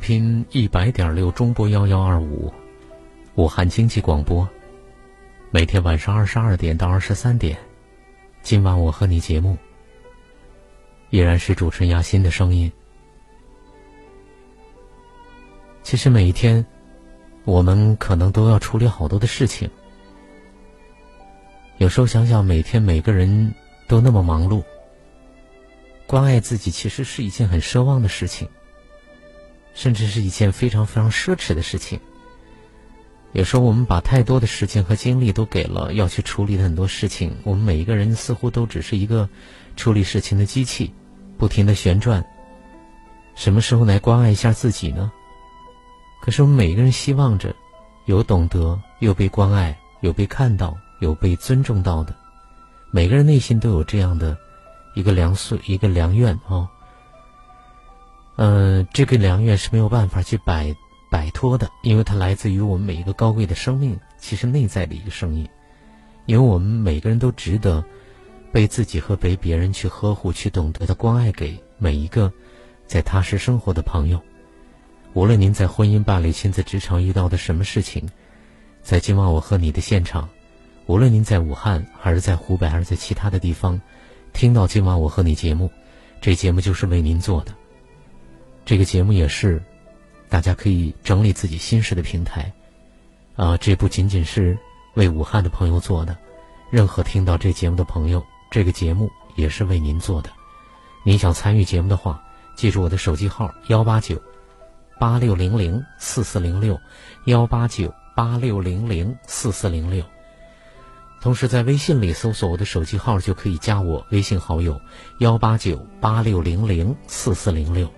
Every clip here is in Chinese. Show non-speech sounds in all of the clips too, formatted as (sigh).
频一百点六中波幺幺二五，武汉经济广播。每天晚上二十二点到二十三点，今晚我和你节目依然是主持人亚欣的声音。其实每一天，我们可能都要处理好多的事情。有时候想想，每天每个人都那么忙碌，关爱自己其实是一件很奢望的事情。甚至是一件非常非常奢侈的事情。有时候我们把太多的时间和精力都给了要去处理的很多事情，我们每一个人似乎都只是一个处理事情的机器，不停的旋转。什么时候来关爱一下自己呢？可是我们每一个人希望着有懂得，有被关爱，有被看到，有被尊重到的。每个人内心都有这样的一个良素，一个良愿哦。嗯，这个良愿是没有办法去摆摆脱的，因为它来自于我们每一个高贵的生命，其实内在的一个声音。因为我们每个人都值得被自己和被别人去呵护、去懂得的关爱，给每一个在踏实生活的朋友。无论您在婚姻、伴侣、亲子、职场遇到的什么事情，在今晚我和你的现场，无论您在武汉还是在湖北还是在其他的地方，听到今晚我和你节目，这节目就是为您做的。这个节目也是大家可以整理自己心事的平台，啊，这不仅仅是为武汉的朋友做的，任何听到这节目的朋友，这个节目也是为您做的。您想参与节目的话，记住我的手机号幺八九八六零零四四零六幺八九八六零零四四零六。同时在微信里搜索我的手机号，就可以加我微信好友幺八九八六零零四四零六。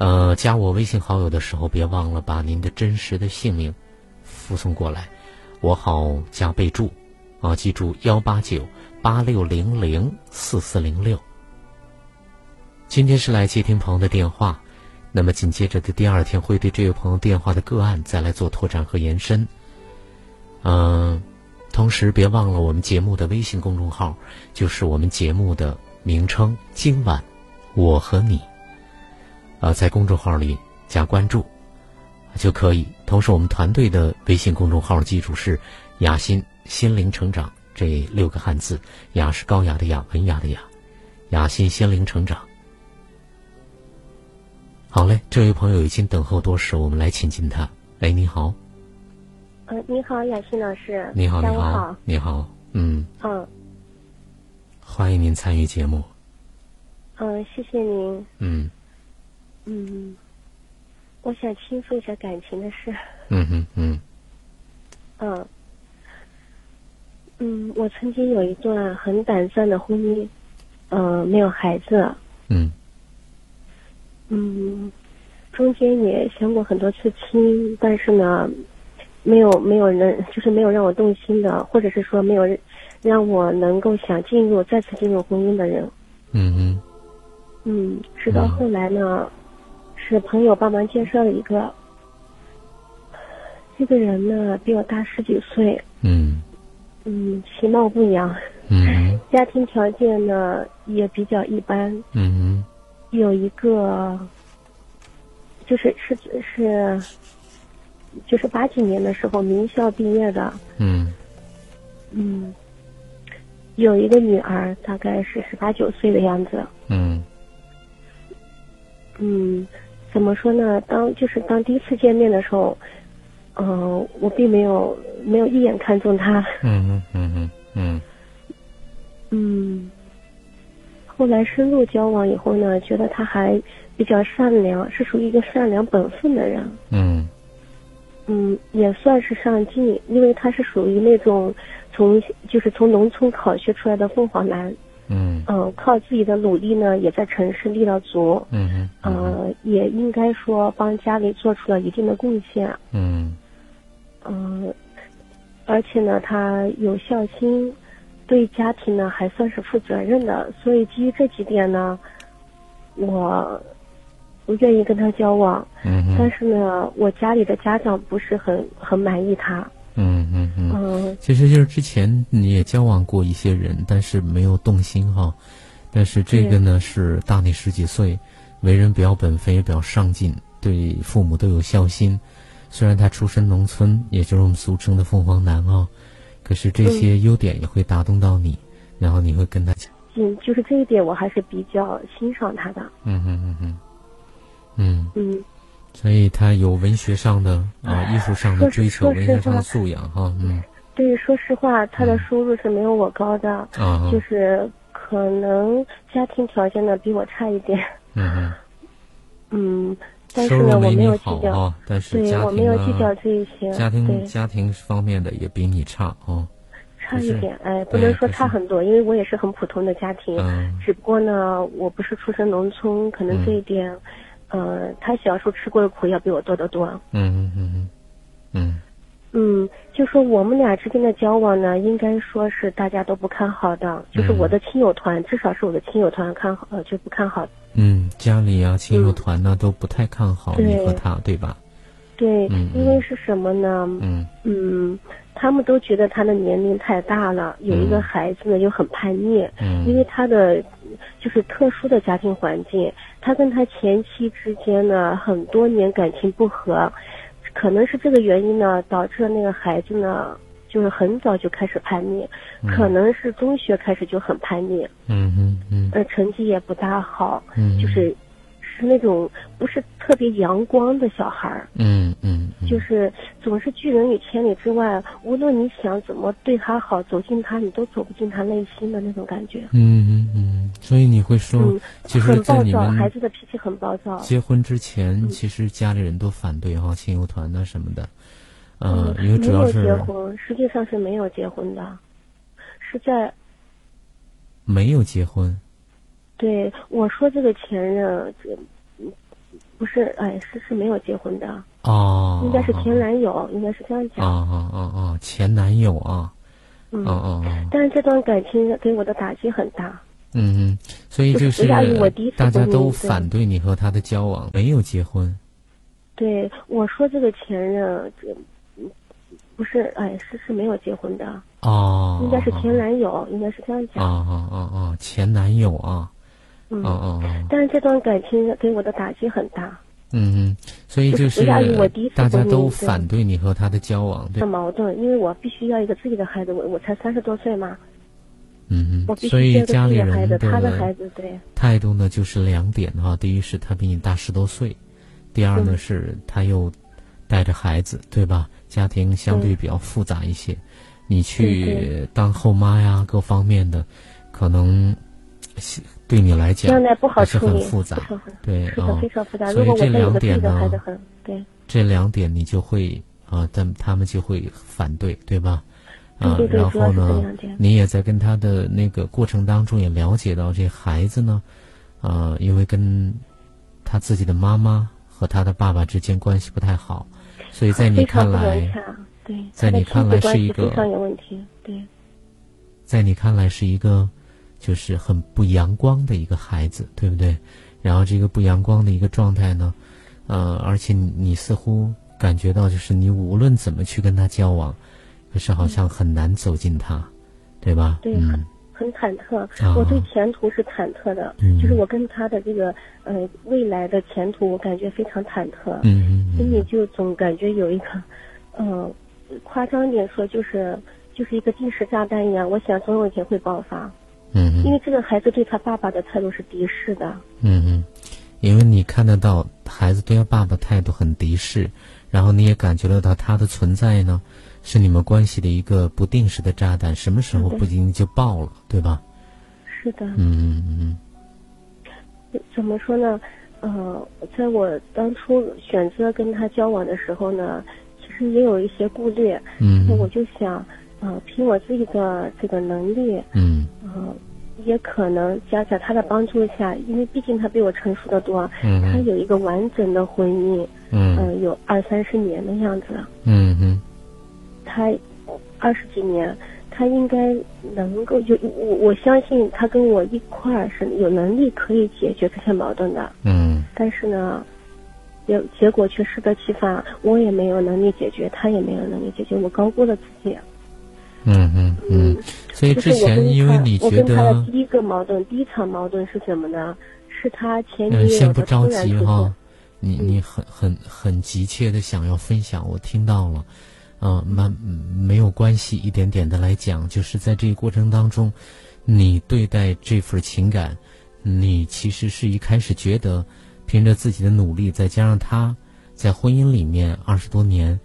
呃，加我微信好友的时候，别忘了把您的真实的姓名附送过来，我好加备注。啊，记住幺八九八六零零四四零六。今天是来接听朋友的电话，那么紧接着的第二天会对这位朋友电话的个案再来做拓展和延伸。嗯，同时别忘了我们节目的微信公众号，就是我们节目的名称。今晚我和你。啊，在公众号里加关注就可以。同时，我们团队的微信公众号记住是“雅心心灵成长”这六个汉字，“雅”是高雅的“雅”，文雅的“雅”，雅心心灵成长。好嘞，这位朋友已经等候多时，我们来请进他。哎，你好。嗯，你好，雅欣老师。你好，你好，你好。嗯。嗯。欢迎您参与节目。嗯，谢谢您。嗯。嗯，我想倾诉一下感情的事。嗯哼嗯。嗯。嗯，我曾经有一段很短暂的婚姻，嗯，没有孩子。嗯。嗯，中间也相过很多次亲，但是呢，没有没有人，就是没有让我动心的，或者是说没有让我能够想进入再次进入婚姻的人。嗯嗯。嗯，直到后来呢。是朋友帮忙介绍的一个，这个人呢比我大十几岁，嗯，嗯，其貌不扬，嗯，(laughs) 家庭条件呢也比较一般，嗯，有一个，就是是是，就是八几年的时候名校毕业的，嗯，嗯，有一个女儿，大概是十八九岁的样子，嗯，嗯。怎么说呢？当就是当第一次见面的时候，嗯，我并没有没有一眼看中他。嗯嗯嗯嗯嗯。后来深入交往以后呢，觉得他还比较善良，是属于一个善良本分的人。嗯嗯，也算是上进，因为他是属于那种从就是从农村考学出来的凤凰男。嗯嗯，靠自己的努力呢，也在城市立了足。嗯嗯呃，也应该说帮家里做出了一定的贡献。嗯嗯，而且呢，他有孝心，对家庭呢还算是负责任的。所以基于这几点呢，我我愿意跟他交往。嗯但是呢，我家里的家长不是很很满意他。嗯嗯嗯。嗯，其实就是之前你也交往过一些人，但是没有动心哈。但是这个呢是大你十几岁，为人比较本分，也比较上进，对父母都有孝心。虽然他出身农村，也就是我们俗称的凤凰男啊，可是这些优点也会打动到你，然后你会跟他讲。嗯，就是这一点我还是比较欣赏他的。嗯嗯嗯嗯嗯。嗯。所以他有文学上的啊，艺术上的追求，文学上的素养哈，嗯。对，说实话，他的收入是没有我高的，啊，就是可能家庭条件呢比我差一点。嗯嗯。(laughs) 嗯，但是呢，我没有计较啊，但是对我没有计较这一些。家庭家庭方面的也比你差哦。差一点，哎，不能说差很多，因为我也是很普通的家庭，嗯、只不过呢，我不是出身农村，可能这一点。嗯呃，他小时候吃过的苦要比我多得多。嗯嗯嗯嗯。嗯，就说我们俩之间的交往呢，应该说是大家都不看好的。就是我的亲友团，至少是我的亲友团看好，呃，就不看好。嗯，家里啊，亲友团呢、都不太看好你和他，对吧？对，因为是什么呢？嗯嗯，他们都觉得他的年龄太大了，有一个孩子呢又很叛逆。嗯。因为他的就是特殊的家庭环境，他跟他前妻之间呢很多年感情不和，可能是这个原因呢，导致了那个孩子呢就是很早就开始叛逆，可能是中学开始就很叛逆。嗯嗯嗯。呃，成绩也不大好。嗯。就是。是那种不是特别阳光的小孩儿，嗯嗯，就是总是拒人于千里之外，无论你想怎么对他好，走近他，你都走不进他内心的那种感觉。嗯嗯嗯，所以你会说，嗯、其实在你们孩子的脾气很暴躁。结婚之前，其实家里人都反对哈，亲友团啊什么的，呃，因为主要是没有结婚，实际上是没有结婚的，是在没有结婚。对，我说这个前任，这不是，哎，是是没有结婚的哦，应该是前男友，应该是这样讲。哦哦哦哦，前男友啊，嗯哦哦哦。但是这段感情给我的打击很大。嗯嗯，所以就是大家都反对你和他的交往，没有结婚。对，我说这个前任，这不是，哎，是是没有结婚的哦，应该是前男友，应该是这样讲。哦哦哦哦，前男友啊。嗯哦哦哦！但是这段感情给我的打击很大。嗯嗯，所以就是大家都反对你和他的交往，对。矛盾，因为我必须要一个自己的孩子，我我才三十多岁嘛。嗯嗯。所以家里人的他的孩子对态度呢，就是两点哈。第一是他比你大十多岁，第二呢是他又带着孩子，对吧？家庭相对比较复杂一些，你去当后妈呀，各方面的可能。对你来讲还是很复杂，对啊，非常复杂。所以这两点呢，对，这两点你就会啊，但他们就会反对，对吧？啊，然后呢，你也在跟他的那个过程当中也了解到，这孩子呢，啊，因为跟他自己的妈妈和他的爸爸之间关系不太好，所以在你看来，对，在你看来是一个非常有问题，对，在你看来是一个。就是很不阳光的一个孩子，对不对？然后这个不阳光的一个状态呢，呃，而且你似乎感觉到，就是你无论怎么去跟他交往，可是好像很难走进他，对吧？对，嗯，很忐忑。我对前途是忐忑的，就是我跟他的这个呃未来的前途，我感觉非常忐忑。嗯嗯，心里就总感觉有一个，嗯，(laughs) 夸张一点说，就是就是一个定时炸弹一样，我想总有一天会爆发。嗯，因为这个孩子对他爸爸的态度是敌视的。嗯嗯，因为你看得到孩子对他爸爸态度很敌视，然后你也感觉得到他的存在呢，是你们关系的一个不定时的炸弹，什么时候不经就爆了，对吧？是的。嗯嗯怎么说呢？呃，在我当初选择跟他交往的时候呢，其实也有一些顾虑。嗯。那我就想，呃，凭我自己的这个能力。嗯。呃，也可能加在他的帮助下，因为毕竟他比我成熟的多。嗯。他有一个完整的婚姻。嗯。呃，有二三十年的样子。嗯嗯。他二十几年。他应该能够就我我相信他跟我一块儿是有能力可以解决这些矛盾的。嗯。但是呢，结结果却适得其反，我也没有能力解决，他也没有能力解决，我高估了自己。嗯嗯嗯。所以之前因为你觉得。我跟他的第一个矛盾，第一场矛盾是什么呢？是他前女友先不着急哈，你你很很很急切的想要分享，我听到了。嗯，慢没有关系，一点点的来讲，就是在这个过程当中，你对待这份情感，你其实是一开始觉得，凭着自己的努力，再加上他在婚姻里面二十多年，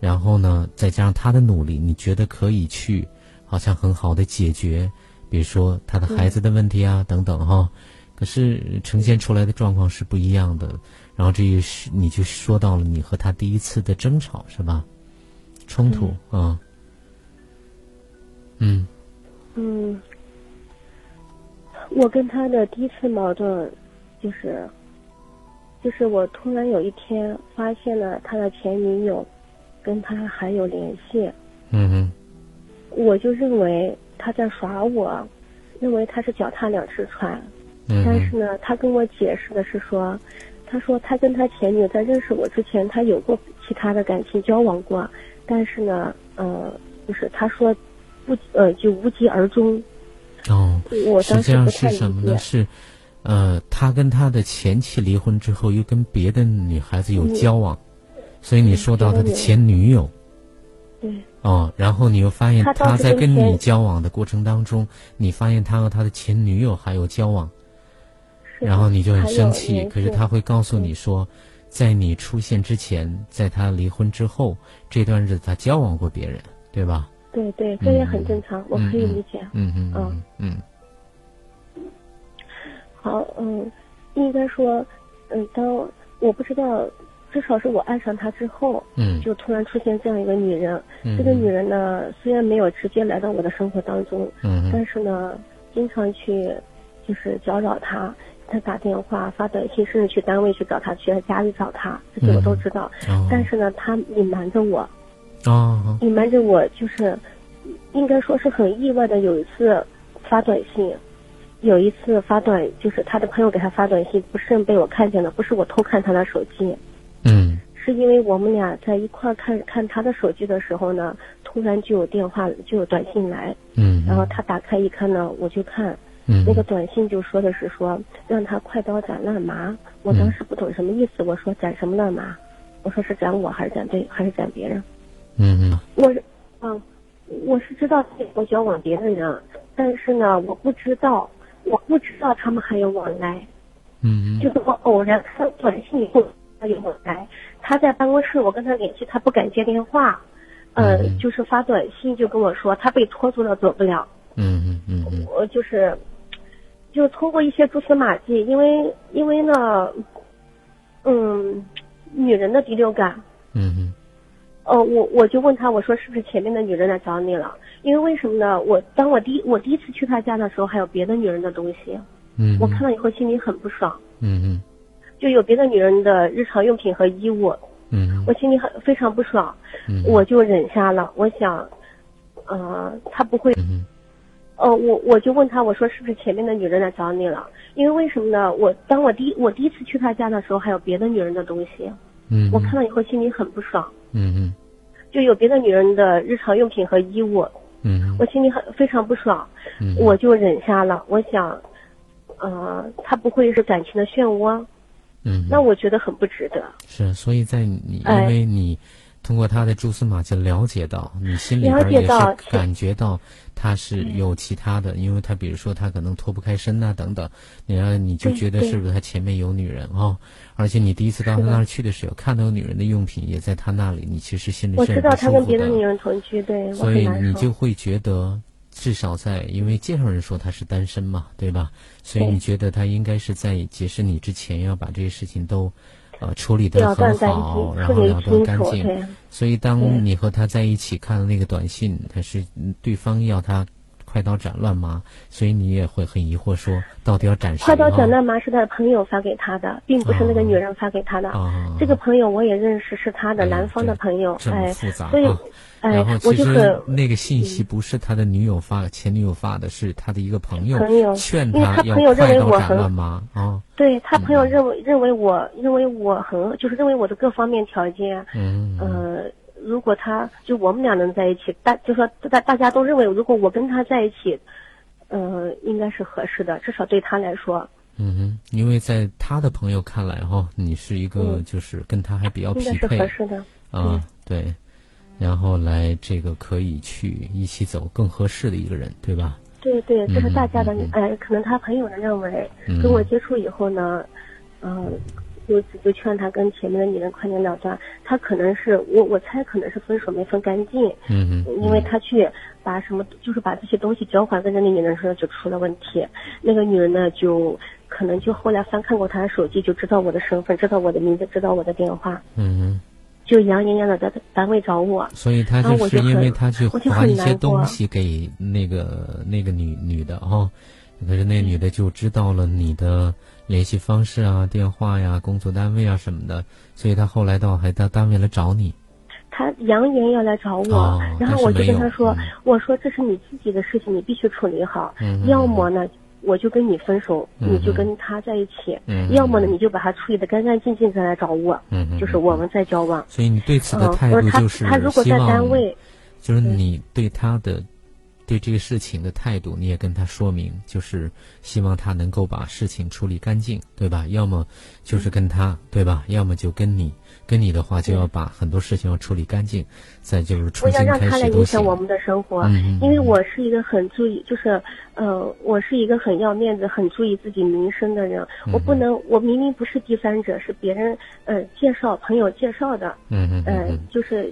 然后呢，再加上他的努力，你觉得可以去，好像很好的解决，比如说他的孩子的问题啊等等哈。可是呈现出来的状况是不一样的，然后这也是你就说到了你和他第一次的争吵是吧？冲突啊，嗯，嗯，我跟他的第一次矛盾，就是，就是我突然有一天发现了他的前女友跟他还有联系，嗯哼，我就认为他在耍我，认为他是脚踏两只船，嗯，但是呢，他跟我解释的是说，他说他跟他前女友在认识我之前，他有过其他的感情交往过。但是呢，呃，就是他说，不，呃，就无疾而终。哦，我实际上是什么呢？是，呃，他跟他的前妻离婚之后，又跟别的女孩子有交往，所以你说到他的前女友。对。哦，然后你又发现他在跟你交往的过程当中，你发现他和他的前女友还有交往，然后你就很生气。可是他会告诉你说。在你出现之前，在他离婚之后，这段日子他交往过别人，对吧？对对，这也很正常，我可以理解。嗯嗯嗯嗯。好，嗯，应该说，嗯，当我不知道，至少是我爱上他之后，嗯，就突然出现这样一个女人。嗯。这个女人呢，虽然没有直接来到我的生活当中，嗯，但是呢，经常去，就是搅扰他。他打电话、发短信，甚至去单位去找他，去他家里找他，这些我都知道。但是呢，他隐瞒着我。哦。隐瞒着我，就是应该说是很意外的。有一次发短信，有一次发短，就是他的朋友给他发短信，不慎被我看见了，不是我偷看他的手机。嗯。是因为我们俩在一块看看他的手机的时候呢，突然就有电话，就有短信来。嗯。然后他打开一看呢，我就看。那个短信就说的是说让他快刀斩乱麻，我当时不懂什么意思，我说斩什么乱麻？我说是斩我还是斩对还是斩别人？嗯嗯。我是，嗯，我是知道我交往别的人，但是呢，我不知道，我不知道他们还有往来。嗯嗯。就是我偶然看短信以后他有往来，他在办公室我跟他联系，他不敢接电话，呃，就是发短信就跟我说他被拖住了走不了。嗯嗯嗯嗯。我就是。就通过一些蛛丝马迹，因为因为呢，嗯，女人的第六感。嗯嗯。哦，我我就问他，我说是不是前面的女人来找你了？因为为什么呢？我当我第我第一次去他家的时候，还有别的女人的东西。嗯。我看到以后心里很不爽。嗯嗯。就有别的女人的日常用品和衣物。嗯。我心里很非常不爽。嗯。我就忍下了，我想，呃，他不会。嗯。呃，我我就问他，我说是不是前面的女人来找你了？因为为什么呢？我当我第我第一次去他家的时候，还有别的女人的东西。嗯。我看到以后心里很不爽。嗯嗯。就有别的女人的日常用品和衣物。嗯。我心里很非常不爽。嗯。我就忍下了，我想，呃，他不会是感情的漩涡。嗯。那我觉得很不值得。是，所以在你因为你。通过他的蛛丝马迹了解到，你心里边也是感觉到他是有其他的，因为他比如说他可能脱不开身呐等等，然后你就觉得是不是他前面有女人啊？而且你第一次到他那儿去的时候，看到女人的用品也在他那里，你其实心里是我知道他跟别的女人同居，对，所以你就会觉得至少在因为介绍人说他是单身嘛，对吧？所以你觉得他应该是在结识你之前要把这些事情都。呃，处理得很好，然后了断干净。所以，当你和他在一起看了那个短信，他是对方要他快刀斩乱麻，所以你也会很疑惑，说到底要斩谁？快刀斩乱麻是他的朋友发给他的，并不是那个女人发给他的。这个朋友我也认识，是他的男方的朋友。哎，所以。然后其实那个信息不是他的女友发，前女友发的，是他的一个朋友劝他要快刀斩乱麻啊。对他朋友认为认为我认为我很就是认为我的各方面条件，嗯呃，如果他就我们俩能在一起，大就说大大家都认为如果我跟他在一起，呃，应该是合适的，至少对他来说。嗯哼，因为在他的朋友看来哈，你是一个就是跟他还比较匹配，合适的啊，对。然后来这个可以去一起走更合适的一个人，对吧？对对，这是大家的，哎，可能他朋友的认为，跟我接触以后呢，嗯，就就劝他跟前面的女人快点了断。他可能是我我猜可能是分手没分干净，嗯嗯，因为他去把什么就是把这些东西交还在那个女人身上就出了问题。那个女人呢，就可能就后来翻看过他的手机，就知道我的身份，知道我的名字，知道我的电话。嗯嗯。就洋洋洋的在单位找我，所以他就是因为他去划一些东西给那个那个女女的哦，可是那女的就知道了你的联系方式啊、电话呀、工作单位啊什么的，所以他后来到还到单位来找你。他扬言要来找我，然后我就跟他说：“我说这是你自己的事情，你必须处理好，要么呢。”我就跟你分手，你就跟他在一起，要么呢你就把他处理的干干净净再来找我，就是我们再交往。所以你对此的态度就是他如果在单位，就是你对他的。对这个事情的态度，你也跟他说明，就是希望他能够把事情处理干净，对吧？要么就是跟他，对吧？要么就跟你，跟你的话就要把很多事情要处理干净，再就是重新开始不要让他来影响我们的生活，因为我是一个很注意，就是呃，我是一个很要面子、很注意自己名声的人。我不能，我明明不是第三者，是别人呃介绍朋友介绍的，嗯嗯，就是。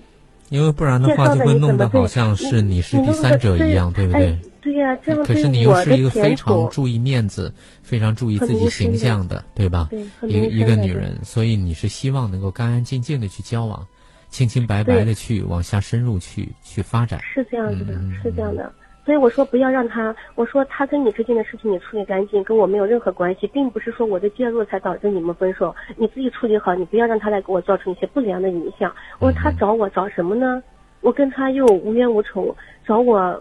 因为不然的话，就会弄得好像是你是第三者一样，对不对？对呀，这样可是你又是一个非常注意面子、非常注意自己形象的，对吧？一个一个女人，所以你是希望能够干干净净的去交往，清清白白的去往下深入去去发展。是这样子的，是这样的。所以我说不要让他，我说他跟你之间的事情你处理干净，跟我没有任何关系，并不是说我的介入才导致你们分手，你自己处理好，你不要让他来给我造成一些不良的影响。我说他找我找什么呢？我跟他又无冤无仇，找我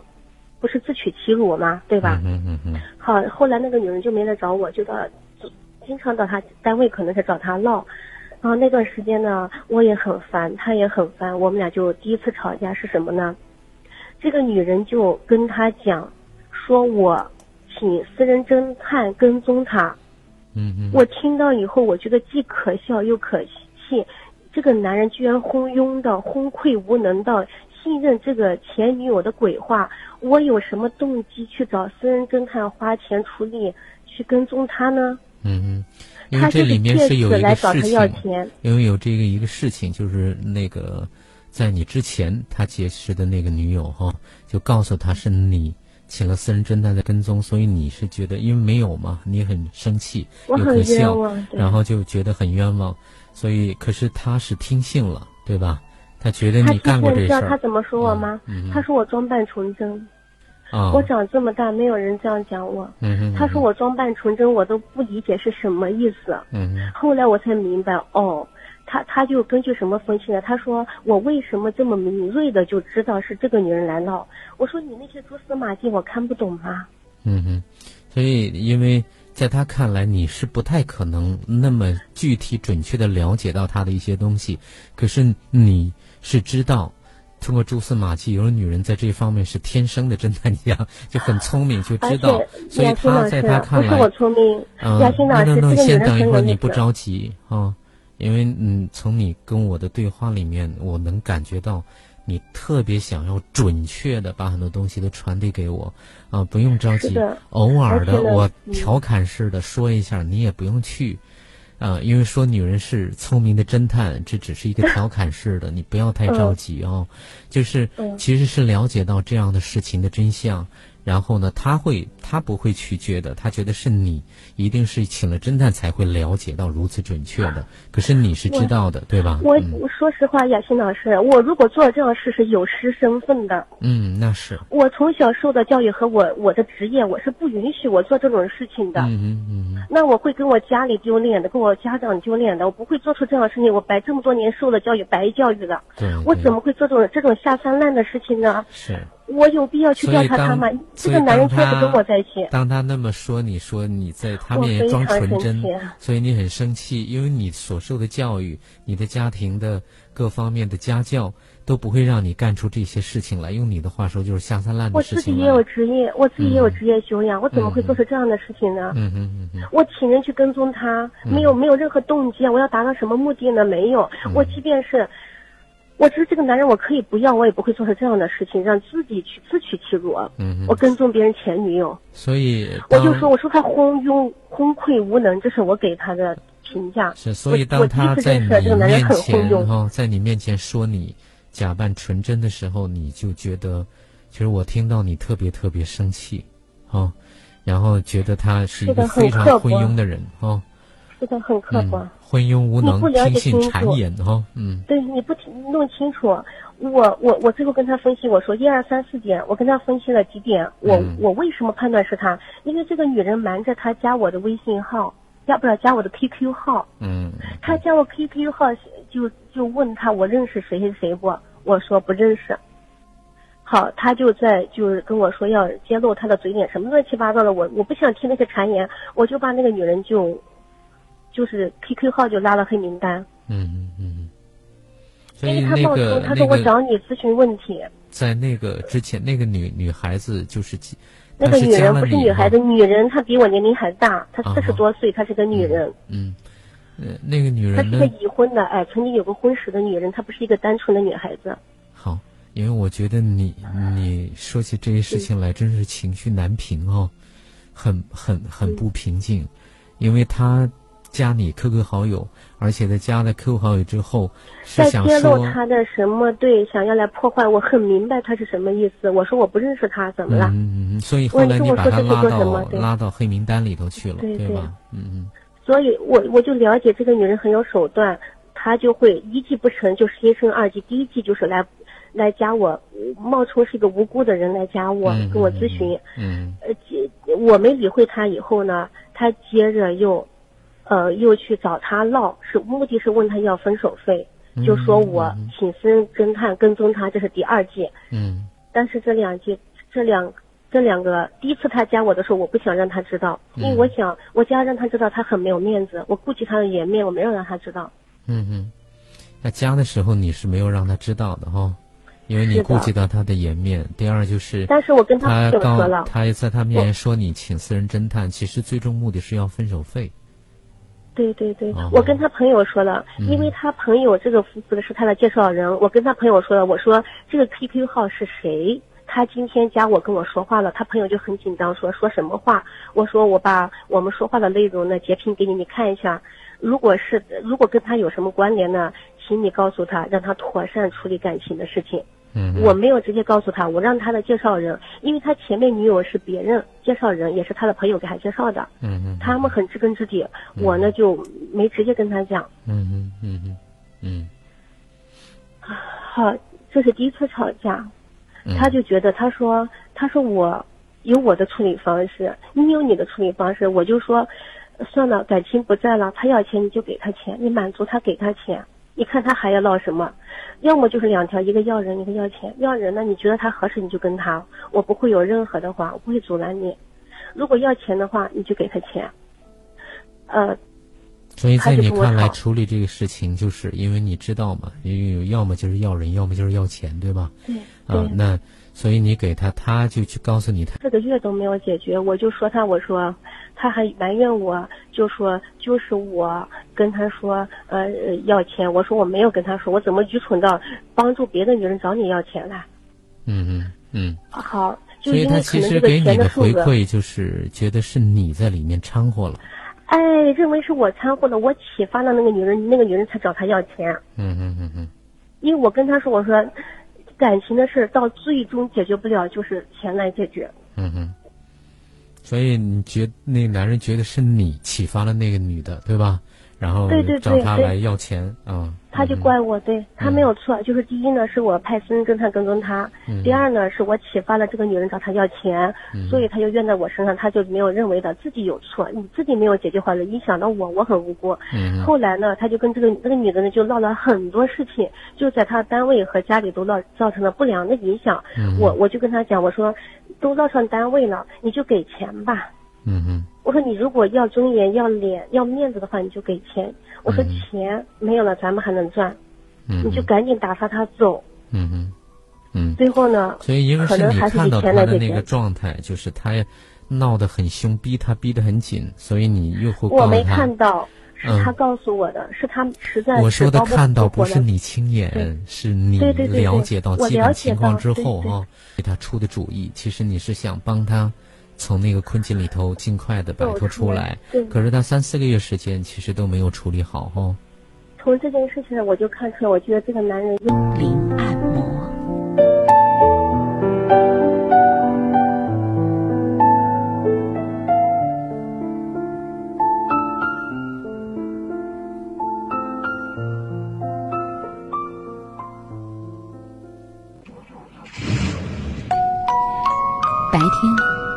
不是自取其辱吗？对吧？嗯嗯嗯。好，后来那个女人就没来找我，就到经常到他单位，可能是找他唠。然后那段时间呢，我也很烦，他也很烦，我们俩就第一次吵架是什么呢？这个女人就跟他讲，说我请私人侦探跟踪他。嗯嗯。我听到以后，我觉得既可笑又可气。这个男人居然昏庸到昏聩无能到信任这个前女友的鬼话。我有什么动机去找私人侦探花钱出力去跟踪他呢？嗯嗯。因为这里面是有一个事情，因为有这个一个事情，就是那个。在你之前，他结识的那个女友哈，就告诉他是你请了私人侦探在跟踪，所以你是觉得因为没有嘛，你很生气，又可笑，然后就觉得很冤枉，所以可是他是听信了，对吧？他觉得你干过这事。知道他怎么说我吗？他说我装扮纯真。啊。我长这么大，没有人这样讲我。嗯他说我装扮纯真，我都不理解是什么意思。嗯后来我才明白，哦。他他就根据什么分析呢？他说我为什么这么敏锐的就知道是这个女人来闹？我说你那些蛛丝马迹我看不懂吗？嗯哼，所以因为在他看来你是不太可能那么具体准确的了解到他的一些东西，可是你是知道，通过蛛丝马迹，有的女人在这方面是天生的侦探一样，就很聪明，就知道。所以他在他看来，不是我聪明。嗯，那那那先等一会儿，你不着急啊。因为嗯，从你跟我的对话里面，我能感觉到，你特别想要准确的把很多东西都传递给我，啊，不用着急，偶尔的我调侃式的说一下，你也不用去，啊，因为说女人是聪明的侦探，这只是一个调侃式的，你不要太着急哦，就是其实是了解到这样的事情的真相。然后呢，他会，他不会去觉得，他觉得是你，一定是请了侦探才会了解到如此准确的。可是你是知道的，对吧？我我说实话，雅欣老师，我如果做这样事是有失身份的。嗯，那是。我从小受的教育和我我的职业，我是不允许我做这种事情的。嗯嗯嗯。那我会跟我家里丢脸的，跟我家长丢脸的，我不会做出这样的事情。我白这么多年受了教育，白教育了。对。我怎么会做这种这种下三滥的事情呢？是。我有必要去调查他吗？这个男人确实跟我在一起。当他那么说，你说你在他面前装纯真，所以你很生气，因为你所受的教育、你的家庭的各方面的家教都不会让你干出这些事情来。用你的话说，就是下三滥的事情。我自己也有职业，我自己也有职业修养，我怎么会做出这样的事情呢？嗯嗯嗯嗯。我请人去跟踪他，没有没有任何动机啊！我要达到什么目的呢？没有。我即便是。我觉得这个男人我可以不要，我也不会做出这样的事情，让自己去自取其辱。嗯，我跟踪别人前女友，所以我就说，我说他昏庸、昏聩无能，这是我给他的评价。是，所以当他在你面前，然后在你面前说你假扮纯真的时候，你就觉得，其实我听到你特别特别生气，哦，然后觉得他是一个非常昏庸的人，哦。是的，很客观。昏庸无能，听信谗言哈。嗯，对，你不弄清楚，我我我最后跟他分析，我说一二三四点，我跟他分析了几点，我我为什么判断是他？因为这个女人瞒着他加我的微信号，要不要加我的 QQ 号？嗯，他加我 QQ 号就就问他我认识谁谁谁不？我说不认识。好，他就在就是跟我说要揭露他的嘴脸什么乱七八糟的，我我不想听那些谗言，我就把那个女人就。就是 QQ 号就拉了黑名单。嗯嗯嗯。因为他冒充，他说我找你咨询问题。在那个之前，那个女女孩子就是那个女人不是女孩子，女人她比我年龄还大，她四十多岁，她是个女人。嗯。呃，那个女人。她是个已婚的，哎，曾经有过婚史的女人，她不是一个单纯的女孩子。好，因为我觉得你你说起这些事情来，真是情绪难平哦，很很很不平静，因为她。加你 QQ 好友，而且在加了 QQ 好友之后，是想揭露他的什么？对，想要来破坏。我很明白他是什么意思。我说我不认识他，怎么了？嗯嗯所以后来你把他拉到拉到黑名单里头去了，对吧？嗯嗯。所以我我就了解这个女人很有手段，她就会一计不成就心生二计。第一计就是来来加我，冒充是一个无辜的人来加我，跟我咨询。嗯。呃，我没理会他以后呢，他接着又。呃，又去找他闹，是目的是问他要分手费，就说我请私人侦探跟踪他，这是第二季。嗯。但是这两季，这两这两个，第一次他加我的时候，我不想让他知道，因为我想我加让他知道，他很没有面子，我顾及他的颜面，我没有让他知道。嗯嗯，那加的时候你是没有让他知道的哈，因为你顾及到他的颜面。第二就是，但是我跟他说了，他在他面前说你请私人侦探，其实最终目的是要分手费。对对对，我跟他朋友说了，因为他朋友这个夫妇的是他的介绍人，我跟他朋友说了，我说这个 QQ 号是谁？他今天加我跟我说话了，他朋友就很紧张，说说什么话？我说我把我们说话的内容呢截屏给你，你看一下，如果是如果跟他有什么关联呢，请你告诉他，让他妥善处理感情的事情。我没有直接告诉他，我让他的介绍人，因为他前面女友是别人介绍人，也是他的朋友给他介绍的。嗯嗯。他们很知根知底，我呢就没直接跟他讲。嗯嗯嗯嗯嗯。好，这是第一次吵架，他就觉得他说他说我有我的处理方式，你有你的处理方式，我就说算了，感情不在了，他要钱你就给他钱，你满足他给他钱。你看他还要闹什么？要么就是两条，一个要人，一个要钱。要人呢，你觉得他合适，你就跟他，我不会有任何的话，我不会阻拦你。如果要钱的话，你就给他钱。呃，所以在你看来，处理这个事情，就是因为你知道嘛，因为要么就是要人，要么就是要钱，对吧？对。啊，那。所以你给他，他就去告诉你，他这个月都没有解决，我就说他，我说，他还埋怨我，就说就是我跟他说，呃，要钱，我说我没有跟他说，我怎么愚蠢到帮助别的女人找你要钱来？嗯嗯嗯。好，所以他其实给你的回馈就是觉得是你在里面掺和了。哎，认为是我掺和了，我启发了那个女人，那个女人才找他要钱。嗯嗯嗯嗯。因为我跟他说，我说。感情的事到最终解决不了，就是钱来解决。嗯哼。所以你觉那男人觉得是你启发了那个女的，对吧？然后找他来要钱啊。他就怪我，对他没有错。就是第一呢，是我派私人侦探跟踪他；第二呢，是我启发了这个女人找他要钱，所以他就怨在我身上，他就没有认为的自己有错，你自己没有解决好了，影响到我，我很无辜。后来呢，他就跟这个那个女的呢，就闹了很多事情，就在他单位和家里都闹造成了不良的影响。我我就跟他讲，我说，都闹上单位了，你就给钱吧。嗯哼，我说你如果要尊严、要脸、要面子的话，你就给钱。我说钱没有了，咱们还能赚。嗯，你就赶紧打发他走。嗯嗯，嗯。最后呢？所以因为是你看到他的那个状态，就是他闹得很凶，逼他逼得很紧，所以你又会我没看到，是他告诉我的，是他实在。我说的看到不是你亲眼，是你了解到基本情况之后哈，给他出的主意。其实你是想帮他。从那个困境里头尽快的摆脱出来，可是他三四个月时间其实都没有处理好哦。从这件事情我就看出来，我觉得这个男人用灵按摩。白天。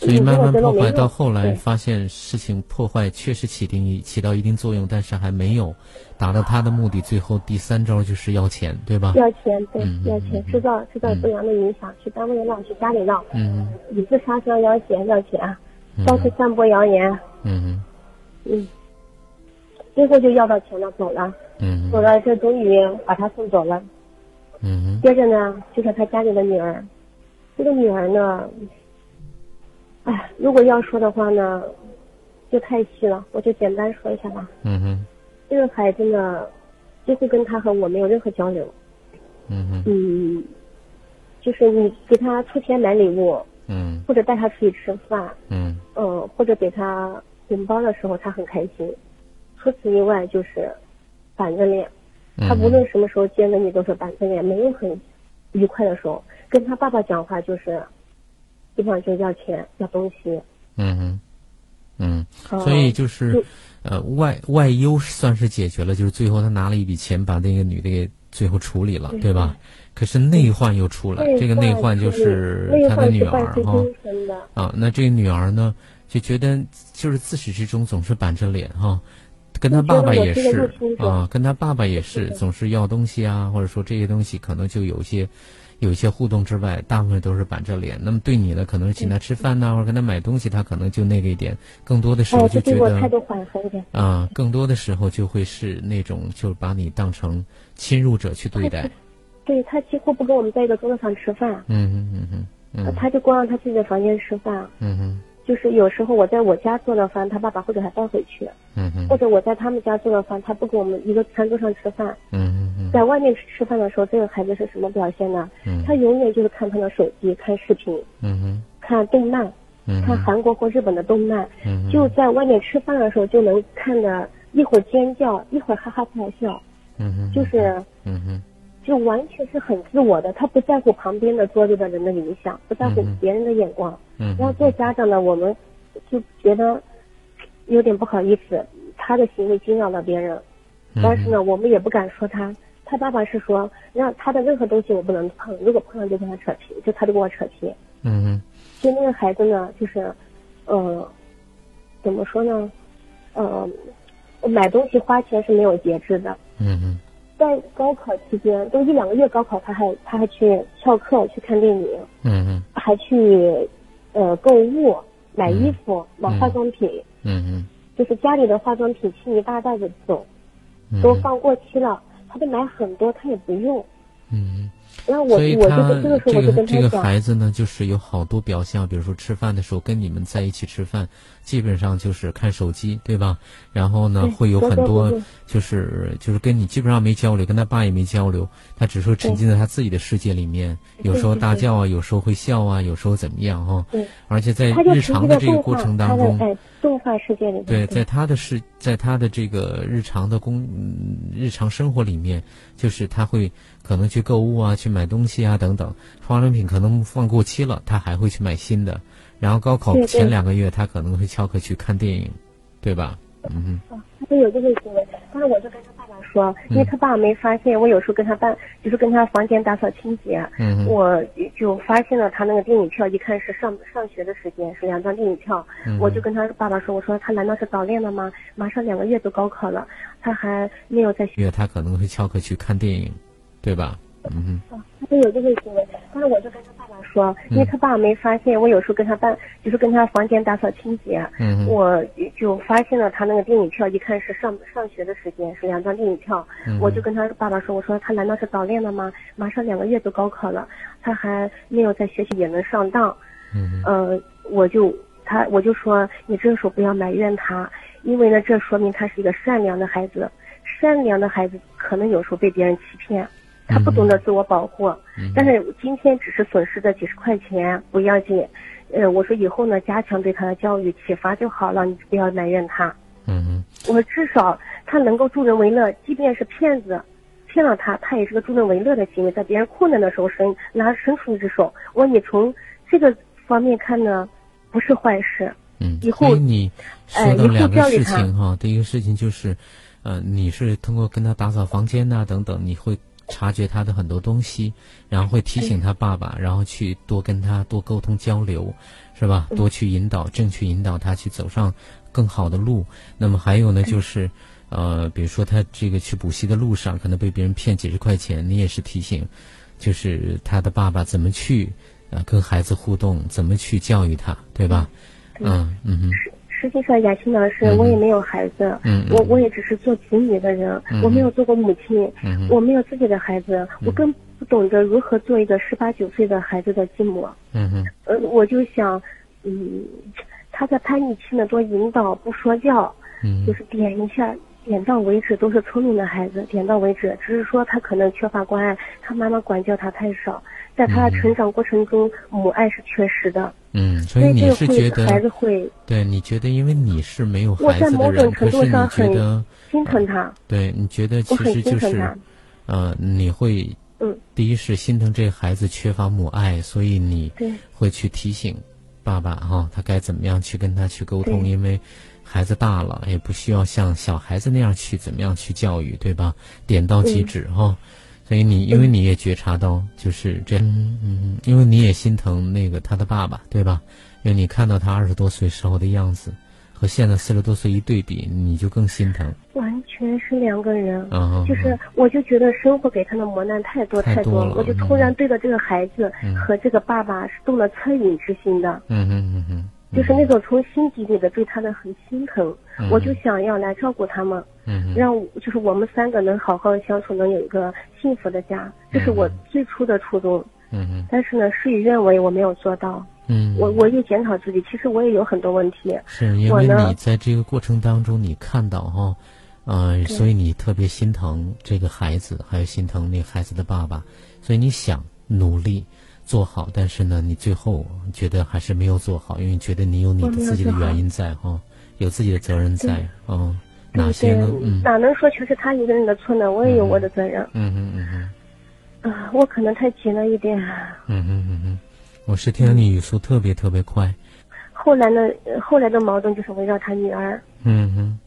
所以慢慢破坏到后来，发现事情破坏确实起定起到一定作用，但是还没有达到他的目的。最后第三招就是要钱，对吧？要钱，对，要钱，制造制造不良的影响，去单位闹，去家里闹，嗯以自杀相要钱，要钱，到处散播谣言。嗯嗯，最后就要到钱了，走了。嗯，走了，这终于把他送走了。嗯接着呢，就是他家里的女儿，这个女儿呢。哎，如果要说的话呢，就太细了，我就简单说一下吧。嗯哼。这个孩子呢，几乎跟他和我没有任何交流。嗯哼。嗯，就是你给他出钱买礼物。嗯。或者带他出去吃饭。嗯。嗯，或者给他红包的时候，他很开心。除此以外，就是板着脸。他无论什么时候见着你都是板着脸，没有很愉快的时候。跟他爸爸讲话就是。基本上就要钱要东西，嗯哼，嗯，所以就是，呃，外外忧算是解决了，就是最后他拿了一笔钱把那个女的给最后处理了，对。吧？可是内患又出来，这个内患就是他的女儿哈，啊，那这个女儿呢就觉得就是自始至终总是板着脸哈，跟他爸爸也是啊，跟他爸爸也是总是要东西啊，或者说这些东西可能就有些。有一些互动之外，大部分都是板着脸。那么对你呢，可能是请他吃饭呐，或者跟他买东西，他可能就那个一点。更多的时候就觉得啊，更多的时候就会是那种，就把你当成侵入者去对待。对他几乎不跟我们在一个桌子上吃饭。嗯嗯嗯嗯。他就光让他自己的房间吃饭。嗯哼。就是有时候我在我家做的饭，他爸爸会给他带回去。嗯哼。或者我在他们家做的饭，他不跟我们一个餐桌上吃饭。嗯嗯嗯。在外面吃吃饭的时候，这个孩子是什么表现呢？嗯。他永远就是看他的手机，看视频。嗯哼。看动漫。嗯。看韩国或日本的动漫。嗯。就在外面吃饭的时候，就能看的一会儿尖叫，一会儿哈哈大笑。嗯哼。就是。嗯哼。就完全是很自我的，他不在乎旁边的桌子的人的影响，不在乎别人的眼光。嗯。然后做家长的我们。就觉得有点不好意思，他的行为惊扰了别人，但是呢，我们也不敢说他。他爸爸是说，让他的任何东西我不能碰，如果碰了就跟他扯皮，就他就跟我扯皮。嗯嗯。就那个孩子呢，就是，呃，怎么说呢？呃，买东西花钱是没有节制的。嗯嗯。在高考期间，都一两个月高考，他还他还去翘课去看电影。嗯嗯。还去呃购物。买衣服，买化妆品，嗯嗯，就是家里的化妆品清一大袋子走，都放过期了，他就买很多，他也不用。嗯。那我我就这个时候我就跟他讲，这个孩子呢，就是有好多表象，比如说吃饭的时候跟你们在一起吃饭，基本上就是看手机，对吧？然后呢，会有很多就是就是跟你基本上没交流，跟他爸也没交流，他只是沉浸在他自己的世界里面，有时候大叫啊，有时候会笑啊，有时候怎么样哈？对。而且在日常的这个过程当中，在动画世界里，对，在他的世，在他的这个日常的工日常生活里面，就是他会。可能去购物啊，去买东西啊，等等，化妆品可能放过期了，他还会去买新的。然后高考前两个月，他可能会翘课去看电影，对吧？嗯哼。他会有这个行为，但是我就跟他爸爸说，因为他爸爸没发现，我有时候跟他爸，就是跟他房间打扫清洁，嗯我就发现了他那个电影票，一看是上上学的时间，是两张电影票，我就跟他爸爸说，我说他难道是早恋了吗？马上两个月就高考了，他还没有在学，他可能会翘课去看电影。对吧？嗯哼。他会有这个行为，但是我就跟他爸爸说，因为他爸爸没发现，我有时候跟他爸，就是跟他房间打扫清洁，嗯我就发现了他那个电影票，一看是上上学的时间，是两张电影票，我就跟他爸爸说，我说他难道是早恋了吗？马上两个月就高考了，他还没有在学习也能上当，嗯呃，我就他我就说，你这个时候不要埋怨他，因为呢，这说明他是一个善良的孩子，善良的孩子可能有时候被别人欺骗。他不懂得自我保护，但是今天只是损失的几十块钱不要紧，呃，我说以后呢加强对他的教育启发就好了，你不要埋怨他。嗯我说至少他能够助人为乐，即便是骗子骗了他，他也是个助人为乐的行为，在别人困难的时候伸拿伸出一只手。我说你从这个方面看呢，不是坏事。嗯，以后你说到两个事情哈，第一个事情就是，呃，你是通过跟他打扫房间呐等等，你会。察觉他的很多东西，然后会提醒他爸爸，然后去多跟他多沟通交流，是吧？多去引导，正确引导他去走上更好的路。那么还有呢，就是，呃，比如说他这个去补习的路上，可能被别人骗几十块钱，你也是提醒，就是他的爸爸怎么去，呃，跟孩子互动，怎么去教育他，对吧？嗯嗯嗯。实际上，雅欣老师，我也没有孩子，我我也只是做子女的人，我没有做过母亲，我没有自己的孩子，我更不懂得如何做一个十八九岁的孩子的继母。嗯哼，呃，我就想，嗯，他在叛逆期呢，多引导，不说教，就是点一下，点到为止，都是聪明的孩子，点到为止。只是说他可能缺乏关爱，他妈妈管教他太少。在他的成长过程中，母爱是缺失的。嗯，所以你是觉得孩子会对？你觉得因为你是没有孩子的人，可是你觉得心疼他？对，你觉得其实就是，呃，你会嗯，第一是心疼这个孩子缺乏母爱，所以你会去提醒爸爸哈，他该怎么样去跟他去沟通，因为孩子大了，也不需要像小孩子那样去怎么样去教育，对吧？点到即止哈。所以你，因为你也觉察到就是这样，嗯嗯，因为你也心疼那个他的爸爸，对吧？因为你看到他二十多岁时候的样子，和现在四十多岁一对比，你就更心疼。完全是两个人，嗯，就是我就觉得生活给他的磨难太多太多了，我就突然对着这个孩子和这个爸爸是动了恻隐之心的，嗯嗯嗯嗯。就是那种从心底里的对他的很心疼，我就想要来照顾他们，让就是我们三个能好好的相处，能有一个幸福的家，这是我最初的初衷。嗯但是呢，事与愿违，我没有做到。嗯。我我也检讨自己，其实我也有很多问题。是因为你在这个过程当中，你看到哈，呃，所以你特别心疼这个孩子，还有心疼那个孩子的爸爸，所以你想努力。做好，但是呢，你最后觉得还是没有做好，因为觉得你有你的自己的原因在哈，有自己的责任在，嗯，哪些呢？嗯，哪能说全是他一个人的错呢？我也有我的责任。嗯嗯嗯嗯。啊，我可能太急了一点。嗯嗯嗯嗯，我是听你语速特别特别快。后来呢？后来的矛盾就是围绕他女儿。嗯嗯。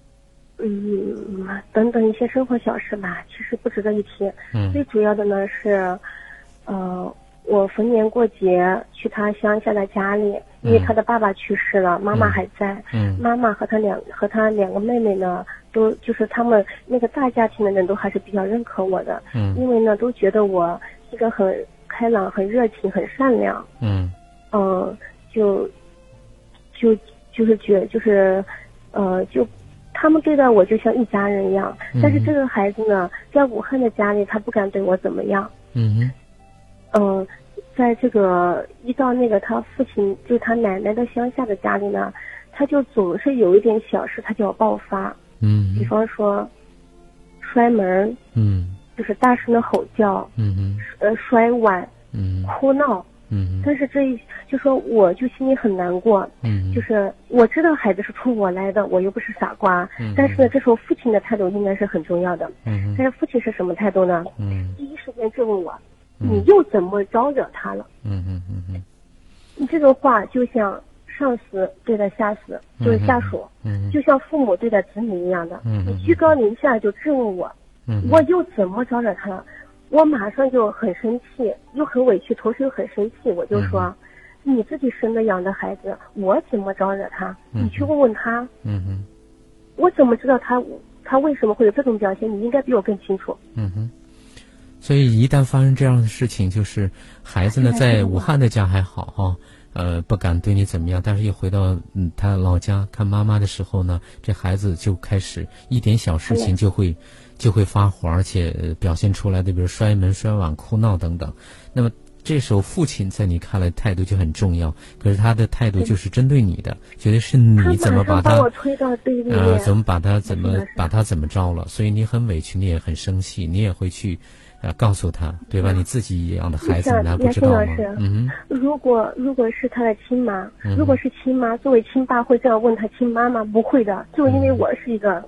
嗯，等等一些生活小事吧，其实不值得一提。嗯。最主要的呢是，呃。我逢年过节去他乡下的家里，因为他的爸爸去世了，妈妈还在。嗯。妈妈和他两和他两个妹妹呢，都就是他们那个大家庭的人都还是比较认可我的。嗯。因为呢，都觉得我一个很开朗、很热情、很善良。嗯。嗯，就就就是觉就是，呃，就他们对待我就像一家人一样。但是这个孩子呢，在武汉的家里，他不敢对我怎么样。嗯嗯，在这个一到那个他父亲就他奶奶的乡下的家里呢，他就总是有一点小事他就要爆发。嗯。比方说，摔门。嗯。就是大声的吼叫。嗯嗯。呃，摔碗。嗯。哭闹。嗯，但是这一就说我就心里很难过，嗯，就是我知道孩子是冲我来的，我又不是傻瓜，嗯，但是呢，这时候父亲的态度应该是很重要的，嗯，但是父亲是什么态度呢？嗯，第一时间质问我，你又怎么招惹他了？嗯嗯嗯嗯，你这个话就像上司对待下司，就是下属，嗯，就像父母对待子女一样的，嗯，你居高临下就质问我，嗯，我又怎么招惹他了？我马上就很生气，又很委屈，同时又很生气。我就说，你自己生的养的孩子，我怎么招惹他？你去问问他。嗯哼，我怎么知道他他为什么会有这种表现？你应该比我更清楚。嗯哼。所以一旦发生这样的事情，就是孩子呢在武汉的家还好哈，呃，不敢对你怎么样。但是一回到嗯他老家看妈妈的时候呢，这孩子就开始一点小事情就会。就会发火，而且表现出来的，比如摔门、摔碗、哭闹等等。那么这时候，父亲在你看来态度就很重要。可是他的态度就是针对你的，觉得是你怎么把他呃，怎么把他怎么把他怎么着了？所以你很委屈，你也很生气，你也会去呃告诉他，对吧？你自己养的孩子，难不知道吗？嗯，如果如果是他的亲妈，如果是亲妈，作为亲爸会这样问他亲妈吗？不会的，就因为我是一个。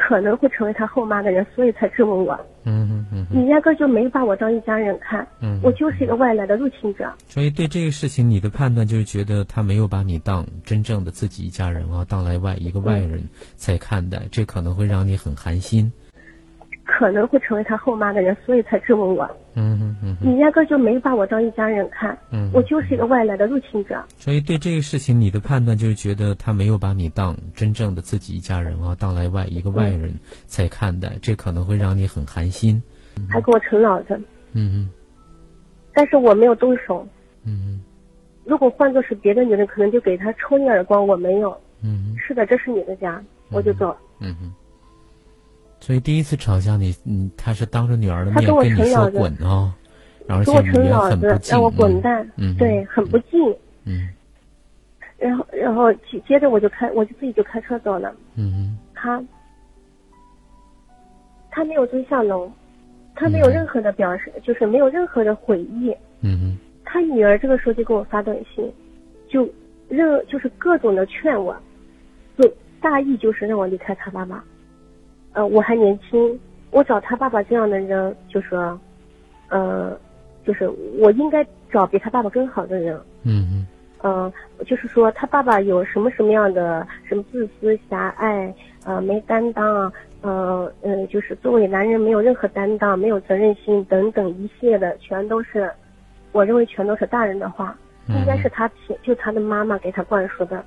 可能会成为他后妈的人，所以才质问我。嗯嗯嗯，你压根就没把我当一家人看。嗯，我就是一个外来的入侵者。所以对这个事情，你的判断就是觉得他没有把你当真正的自己一家人啊，当来外一个外人在看待，这可能会让你很寒心。可能会成为他后妈的人，所以才质问我。嗯嗯嗯，你压根就没把我当一家人看。嗯，我就是一个外来的入侵者。所以对这个事情，你的判断就是觉得他没有把你当真正的自己一家人啊，当来外一个外人在看待，这可能会让你很寒心。还给我陈老子。嗯嗯。但是我没有动手。嗯嗯。如果换作是别的女人，可能就给他抽一耳光。我没有。嗯。是的，这是你的家，我就走。嗯哼。所以第一次吵架，你你他是当着女儿的面跟你说滚啊，然后语言很不敬，让我滚蛋，嗯，对，很不敬，嗯，然后然后接接着我就开，我就自己就开车走了，嗯他他没有追下楼，他没有任何的表示，就是没有任何的悔意，嗯他女儿这个时候就给我发短信，就任就是各种的劝我，就大意就是让我离开他爸爸。呃，我还年轻，我找他爸爸这样的人，就说，呃，就是我应该找比他爸爸更好的人。嗯嗯。呃，就是说他爸爸有什么什么样的什么自私、狭隘，呃，没担当，呃，嗯，就是作为男人没有任何担当，没有责任心等等一系列的，全都是，我认为全都是大人的话，应该是他就他的妈妈给他灌输的。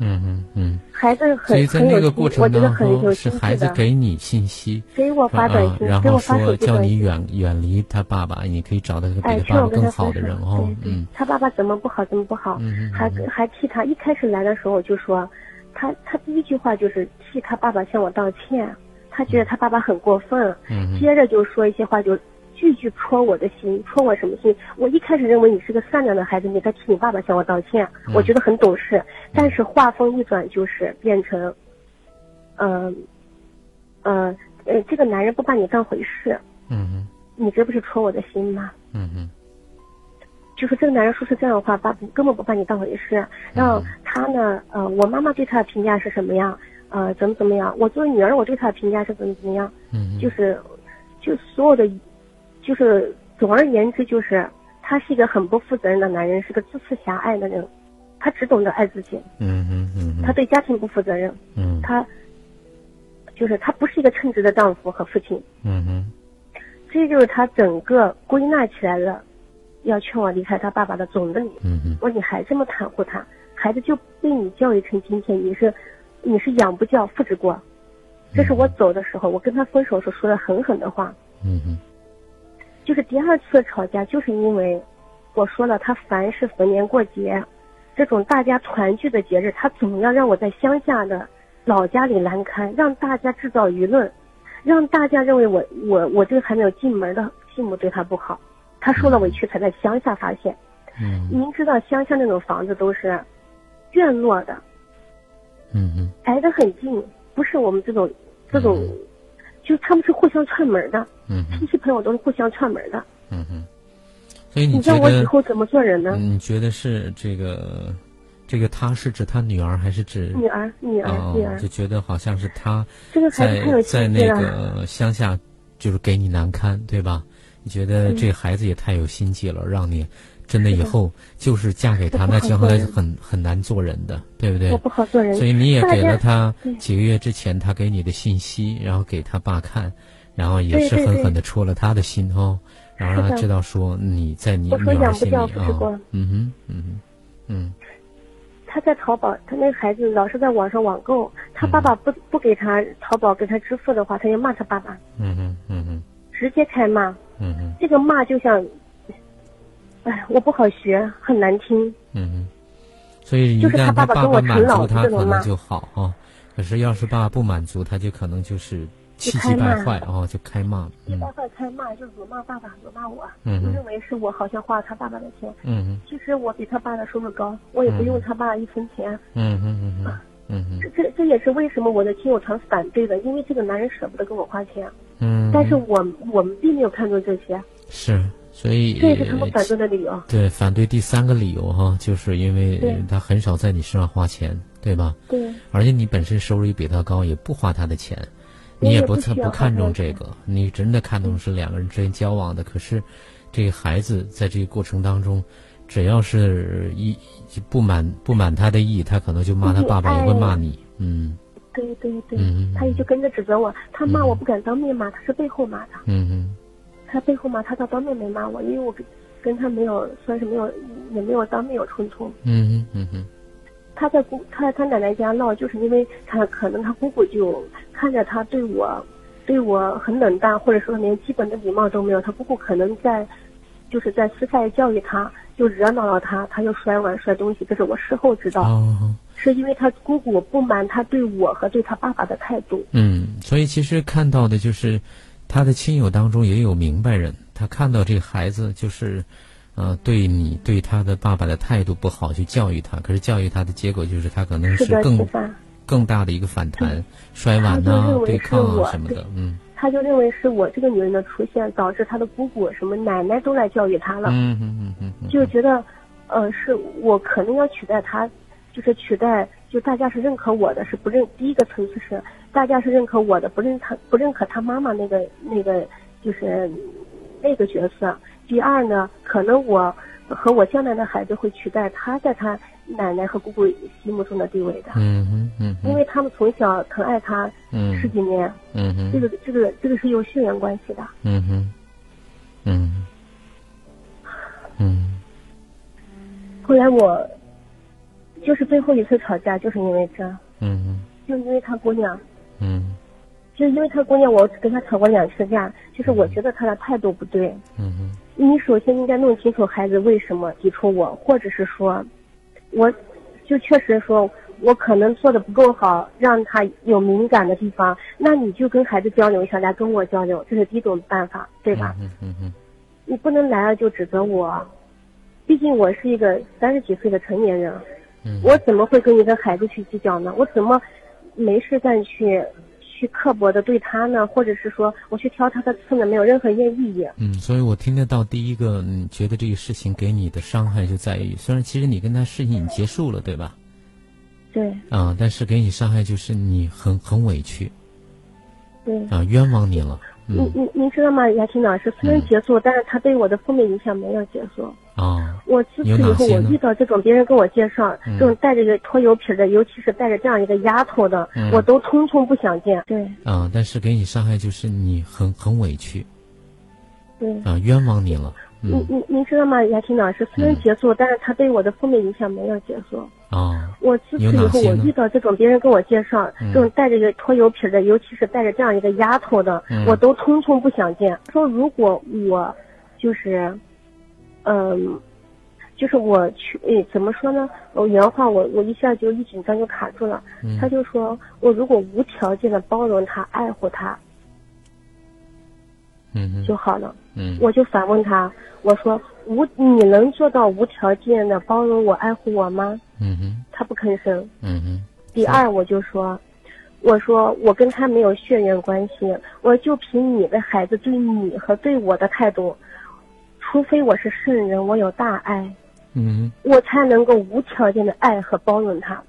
嗯嗯嗯，孩子很所以在那个过程当中，是孩子给你信息，给我发短信，然后说叫你远远离他爸爸，你可以找到一个比他爸爸更好的人哦。嗯，他爸爸怎么不好怎么不好，还还替他一开始来的时候就说，他他第一句话就是替他爸爸向我道歉，他觉得他爸爸很过分，接着就说一些话就。句句戳我的心，戳我什么心？我一开始认为你是个善良的孩子，你在替你爸爸向我道歉，我觉得很懂事。但是话锋一转，就是变成，嗯，呃，呃，这个男人不把你当回事。嗯嗯。你这不是戳我的心吗？嗯嗯。就是这个男人说出这样的话，把根本不把你当回事。然后他呢，呃，我妈妈对他的评价是什么样？呃，怎么怎么样？我作为女儿，我对他的评价是怎么怎么样？嗯。就是，就所有的。就是总而言之，就是他是一个很不负责任的男人，是个自私狭隘的人，他只懂得爱自己。嗯嗯嗯。他对家庭不负责任。嗯。他就是他不是一个称职的丈夫和父亲。嗯哼。这就是他整个归纳起来了，要劝我离开他爸爸的总的理由。嗯嗯。我说你还这么袒护他，孩子就被你教育成今天，你是你是养不教，父之过。这是我走的时候，我跟他分手时说的狠狠的话。嗯哼。就是第二次吵架，就是因为我说了，他凡是逢年过节，这种大家团聚的节日，他总要让我在乡下的老家里难堪，让大家制造舆论，让大家认为我我我这个还没有进门的继母对他不好。他受了委屈才在乡下发现。嗯。您知道乡下那种房子都是院落的。嗯嗯。挨得很近，不是我们这种这种，就他们是互相串门的。嗯。亲戚朋友都是互相串门的。嗯哼。所以你觉得？我以后怎么做人呢？你觉得是这个？这个他是指他女儿还是指女儿？女儿，女儿就觉得好像是他在在那个乡下，就是给你难堪，对吧？你觉得这孩子也太有心计了，让你真的以后就是嫁给他，那将来很很难做人的，对不对？我不好做人。所以你也给了他几个月之前他给你的信息，然后给他爸看，然后也是狠狠的戳了他的心哦，然后让他知道说你在你女儿心里啊，嗯哼，嗯哼，嗯。他在淘宝，他那个孩子老是在网上网购，他爸爸不不给他淘宝给他支付的话，他就骂他爸爸。嗯哼嗯哼。直接开骂。嗯哼。这个骂就像，哎，我不好学，很难听。嗯哼。所以就是他爸爸跟我满老他可能就好啊，可是要是爸爸不满足，他就可能就是。气急败坏哦，就开骂。气急败坏开骂，就辱骂爸爸，辱骂我。嗯就认为是我好像花了他爸爸的钱。嗯其实我比他爸的收入高，我也不用他爸一分钱。嗯嗯嗯嗯。嗯这这这也是为什么我的亲友常反对的，因为这个男人舍不得给我花钱。嗯。但是我我们并没有看重这些。是，所以。这也是他们反对的理由。对，反对第三个理由哈，就是因为他很少在你身上花钱，对吧？对。而且你本身收入也比他高，也不花他的钱。你也不不看重这个，你真的看重是两个人之间交往的。可是，这个孩子在这个过程当中，只要是一不满不满他的意，他可能就骂他爸爸，也会骂你。嗯，对对对，他也就跟着指责我。他骂我不敢当面骂，他是背后骂的。嗯嗯，他背后骂他，他当面没骂我，因为我跟跟他没有算是没有也没有当面有冲突。嗯嗯嗯。他在姑他在他奶奶家闹，就是因为他可能他姑姑就看着他对我，对我很冷淡，或者说连基本的礼貌都没有。他姑姑可能在，就是在私下教育他，就惹恼了他，他就摔碗摔东西。这是我事后知道，哦是因为他姑姑不满他对我和对他爸爸的态度。嗯，所以其实看到的就是，他的亲友当中也有明白人，他看到这个孩子就是。呃，对你对他的爸爸的态度不好，去教育他，可是教育他的结果就是他可能是更更大的一个反弹，摔碗呐，对抗啊什么的，嗯。他就认为是我这个女人的出现导致他的姑姑什么奶奶都来教育他了，嗯嗯嗯嗯，就觉得，呃，是我可能要取代他，就是取代，就大家是认可我的，是不认第一个层次是大家是认可我的，不认他不认可他妈妈那个那个就是那个角色。第二呢，可能我和我将来的孩子会取代他在他奶奶和姑姑心目中的地位的。嗯嗯嗯。因为他们从小疼爱他十几年。嗯哼。这个这个这个是有血缘关系的。嗯哼。嗯。嗯。后来我，就是最后一次吵架，就是因为这。嗯哼。就因为他姑娘。嗯。就因为他姑娘，我跟他吵过两次架，就是我觉得他的态度不对。嗯哼。你首先应该弄清楚孩子为什么抵触我，或者是说，我，就确实说我可能做的不够好，让他有敏感的地方，那你就跟孩子交流一下，来跟我交流，这是第一种办法，对吧？嗯嗯嗯。你不能来了就指责我，毕竟我是一个三十几岁的成年人，我怎么会跟一个孩子去计较呢？我怎么没事干去？去刻薄的对他呢，或者是说我去挑他的刺呢，没有任何一意义。嗯，所以我听得到第一个，你觉得这个事情给你的伤害就在于，虽然其实你跟他事情已经结束了，对吧？对。啊，但是给你伤害就是你很很委屈。对。啊，冤枉你了。您您您知道吗，雅婷老师？虽然结束，但是他对我的负面影响没有结束。啊，我自此以后，我遇到这种别人跟我介绍这种带着个拖油瓶的，尤其是带着这样一个丫头的，我都通通不想见。对，啊，但是给你伤害就是你很很委屈。对，啊，冤枉你了。您您您知道吗，雅婷老师？虽然结束，但是他对我的负面影响没有结束。啊，我自此以后，我遇到这种别人跟我介绍这种带着个拖油瓶的，尤其是带着这样一个丫头的，我都通通不想见。说如果我就是。嗯，就是我去，诶，怎么说呢？我原话我我一下就一紧张就卡住了。他就说我如果无条件的包容他、爱护他，嗯就好了。嗯，我就反问他，我说无你能做到无条件的包容我、爱护我吗？嗯哼，他不吭声。嗯哼，第二，我就说，我说我跟他没有血缘关系，我就凭你的孩子对你和对我的态度，除非我是圣人，我有大爱。嗯我才能够无条件的爱和包容他。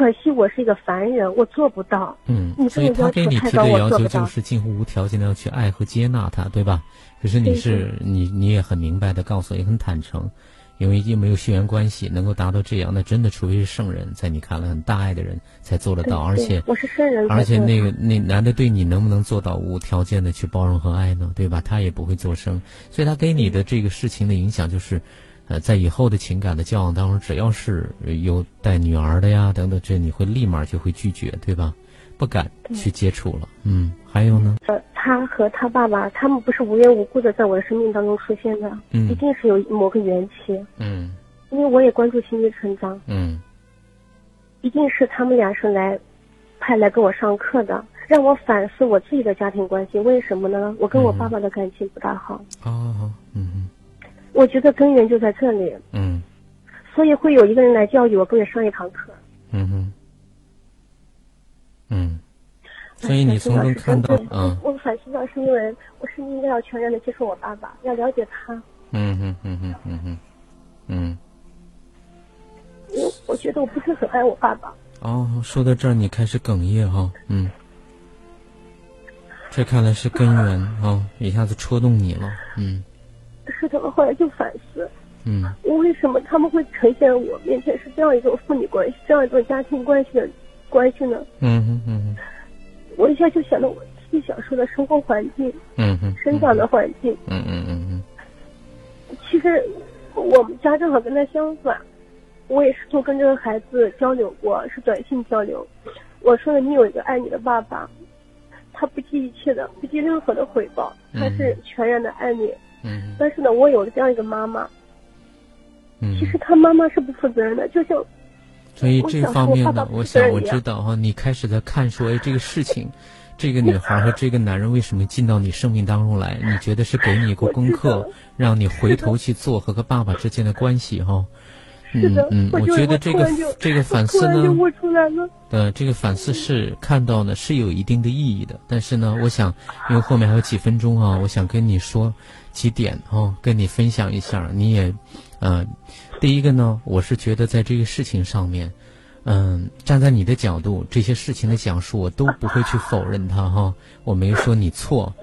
可惜我是一个凡人，我做不到。嗯，你所以他给你提的要求就是近乎无条件的要去爱和接纳他，对吧？可是你是你你也很明白的告诉，也很坦诚，因为又没有血缘关系，能够达到这样，那真的除非是圣人，在你看来很大爱的人才做得到。而且我是圣人，而且那个那男的对你能不能做到无条件的去包容和爱呢？对吧？他也不会做声，所以他给你的这个事情的影响就是。呃，在以后的情感的交往当中，只要是有带女儿的呀等等，这你会立马就会拒绝，对吧？不敢去接触了。嗯，还有呢？呃，他和他爸爸，他们不是无缘无故的在我的生命当中出现的，嗯，一定是有某个缘起。嗯，因为我也关注心理成长。嗯，一定是他们俩是来派来给我上课的，让我反思我自己的家庭关系。为什么呢？我跟我爸爸的感情不大好。哦，嗯。我觉得根源就在这里。嗯。所以会有一个人来教育我，跟我上一堂课。嗯哼。嗯。所以你从中看到，嗯。我反思到是因为我是应该要全然的接受我爸爸，要了解他。嗯哼嗯哼嗯哼，嗯。我我觉得我不是很爱我爸爸。哦，说到这儿你开始哽咽哈，嗯。这看来是根源啊，一下子戳动你了，嗯。是的，我后来就反思，嗯，我为什么他们会呈现我面前是这样一种父女关系，这样一种家庭关系的关系呢？嗯哼嗯哼，我一下就想到我自己小时候的生活环境，嗯嗯，生长的环境，嗯嗯嗯嗯。其实我们家正好跟他相反，我也试图跟这个孩子交流过，是短信交流。我说了，你有一个爱你的爸爸，他不计一切的，不计任何的回报，他是全然的爱你。嗯，但是呢，我有了这样一个妈妈，嗯，其实他妈妈是不负责任的，就像，所以这方面呢，我想我知道哈，你开始在看说，哎，这个事情，这个女孩和这个男人为什么进到你生命当中来？你觉得是给你一个功课，让你回头去做和和爸爸之间的关系哈？嗯嗯，我觉得这个这个反思呢，呃，这个反思是看到呢是有一定的意义的，但是呢，我想因为后面还有几分钟啊，我想跟你说。几点哦，跟你分享一下。你也，呃，第一个呢，我是觉得在这个事情上面，嗯，站在你的角度，这些事情的讲述，我都不会去否认它哈。我没说你错，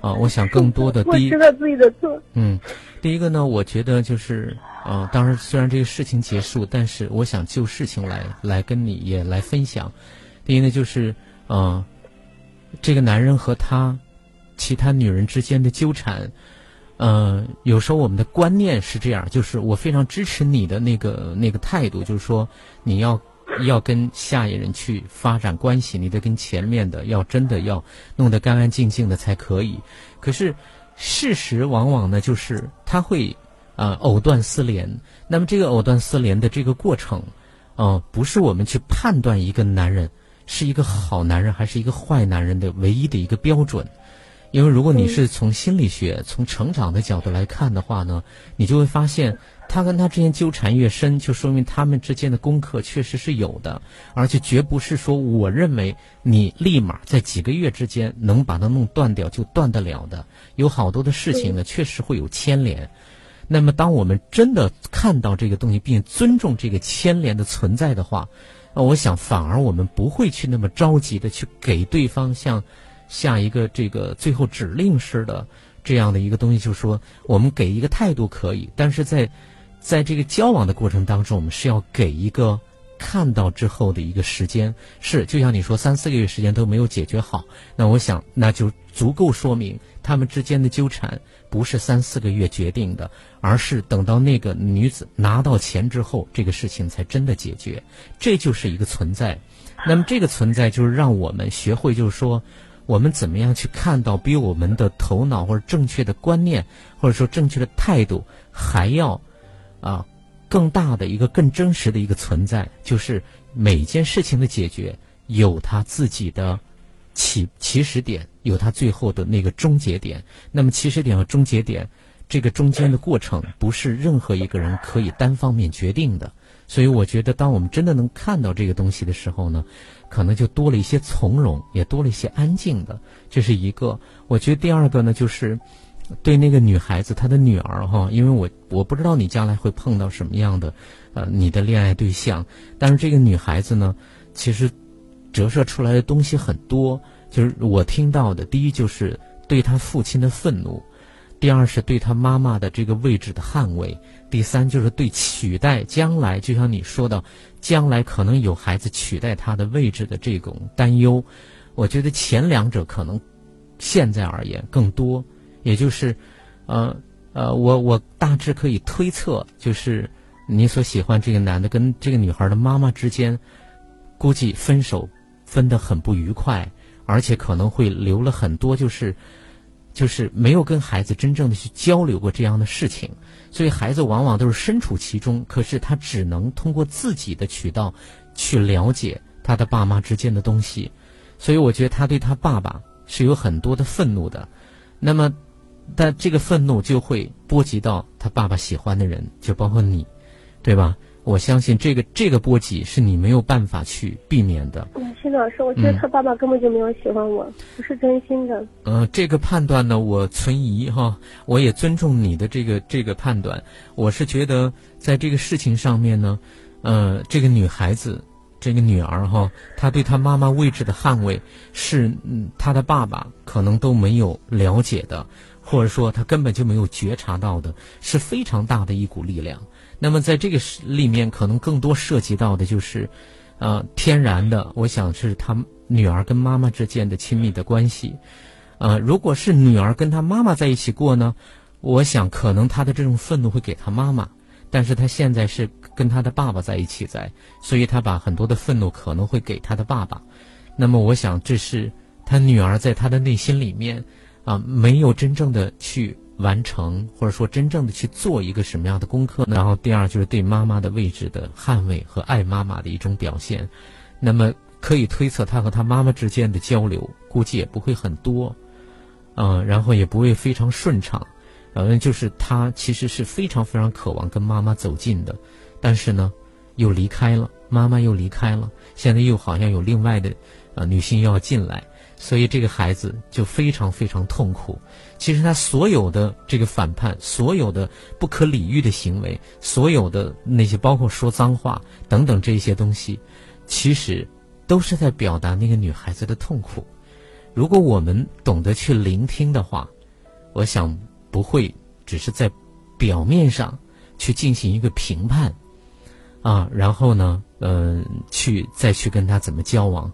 啊，我想更多的 (laughs) 第一，知道自己的错。嗯，第一个呢，我觉得就是，啊，当然虽然这个事情结束，但是我想就事情来来跟你也来分享。第一呢，就是，啊，这个男人和他其他女人之间的纠缠。嗯，有时候我们的观念是这样，就是我非常支持你的那个那个态度，就是说你要要跟下一人去发展关系，你得跟前面的要真的要弄得干干净净的才可以。可是事实往往呢，就是他会啊藕断丝连。那么这个藕断丝连的这个过程，啊，不是我们去判断一个男人是一个好男人还是一个坏男人的唯一的一个标准。因为如果你是从心理学、从成长的角度来看的话呢，你就会发现，他跟他之间纠缠越深，就说明他们之间的功课确实是有的，而且绝不是说我认为你立马在几个月之间能把它弄断掉就断得了的。有好多的事情呢，确实会有牵连。那么，当我们真的看到这个东西，并尊重这个牵连的存在的话，那我想反而我们不会去那么着急的去给对方像。下一个这个最后指令式的这样的一个东西，就是说，我们给一个态度可以，但是在在这个交往的过程当中，我们是要给一个看到之后的一个时间。是，就像你说三四个月时间都没有解决好，那我想那就足够说明他们之间的纠缠不是三四个月决定的，而是等到那个女子拿到钱之后，这个事情才真的解决。这就是一个存在。那么这个存在就是让我们学会，就是说。我们怎么样去看到比我们的头脑或者正确的观念，或者说正确的态度还要，啊，更大的一个更真实的一个存在，就是每件事情的解决有它自己的起起始点，有它最后的那个终结点。那么起始点和终结点，这个中间的过程不是任何一个人可以单方面决定的。所以我觉得，当我们真的能看到这个东西的时候呢，可能就多了一些从容，也多了一些安静的。这是一个。我觉得第二个呢，就是对那个女孩子，她的女儿哈，因为我我不知道你将来会碰到什么样的呃你的恋爱对象，但是这个女孩子呢，其实折射出来的东西很多。就是我听到的，第一就是对她父亲的愤怒。第二是对他妈妈的这个位置的捍卫，第三就是对取代将来，就像你说的，将来可能有孩子取代他的位置的这种担忧。我觉得前两者可能现在而言更多，也就是，呃呃，我我大致可以推测，就是你所喜欢这个男的跟这个女孩的妈妈之间，估计分手分得很不愉快，而且可能会留了很多就是。就是没有跟孩子真正的去交流过这样的事情，所以孩子往往都是身处其中，可是他只能通过自己的渠道去了解他的爸妈之间的东西，所以我觉得他对他爸爸是有很多的愤怒的，那么，但这个愤怒就会波及到他爸爸喜欢的人，就包括你，对吧？我相信这个这个波及是你没有办法去避免的。嗯，徐老师，我觉得他爸爸根本就没有喜欢我，不是真心的。呃，这个判断呢，我存疑哈。我也尊重你的这个这个判断。我是觉得在这个事情上面呢，呃，这个女孩子，这个女儿哈，她对她妈妈位置的捍卫，是嗯，她的爸爸可能都没有了解的，或者说他根本就没有觉察到的，是非常大的一股力量。那么，在这个里面，可能更多涉及到的就是，呃，天然的，我想是他女儿跟妈妈之间的亲密的关系。呃，如果是女儿跟她妈妈在一起过呢，我想可能她的这种愤怒会给她妈妈，但是她现在是跟她的爸爸在一起在，所以她把很多的愤怒可能会给她的爸爸。那么，我想这是她女儿在她的内心里面啊，没有真正的去。完成或者说真正的去做一个什么样的功课？然后第二就是对妈妈的位置的捍卫和爱妈妈的一种表现。那么可以推测，他和他妈妈之间的交流估计也不会很多，嗯，然后也不会非常顺畅。嗯，就是他其实是非常非常渴望跟妈妈走近的，但是呢，又离开了，妈妈又离开了，现在又好像有另外的啊女性要进来。所以这个孩子就非常非常痛苦。其实他所有的这个反叛，所有的不可理喻的行为，所有的那些包括说脏话等等这些东西，其实都是在表达那个女孩子的痛苦。如果我们懂得去聆听的话，我想不会只是在表面上去进行一个评判啊，然后呢，嗯，去再去跟他怎么交往。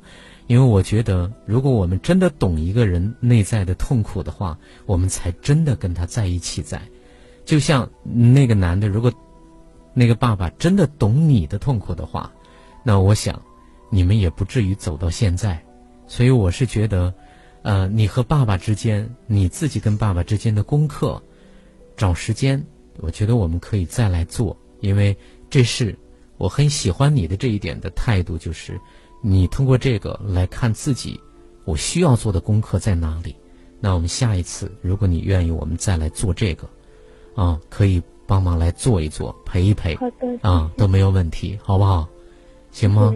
因为我觉得，如果我们真的懂一个人内在的痛苦的话，我们才真的跟他在一起在。就像那个男的，如果那个爸爸真的懂你的痛苦的话，那我想你们也不至于走到现在。所以我是觉得，呃，你和爸爸之间，你自己跟爸爸之间的功课，找时间，我觉得我们可以再来做。因为这是我很喜欢你的这一点的态度，就是。你通过这个来看自己，我需要做的功课在哪里？那我们下一次，如果你愿意，我们再来做这个，啊，可以帮忙来做一做，陪一陪，啊，都没有问题，好不好？行吗？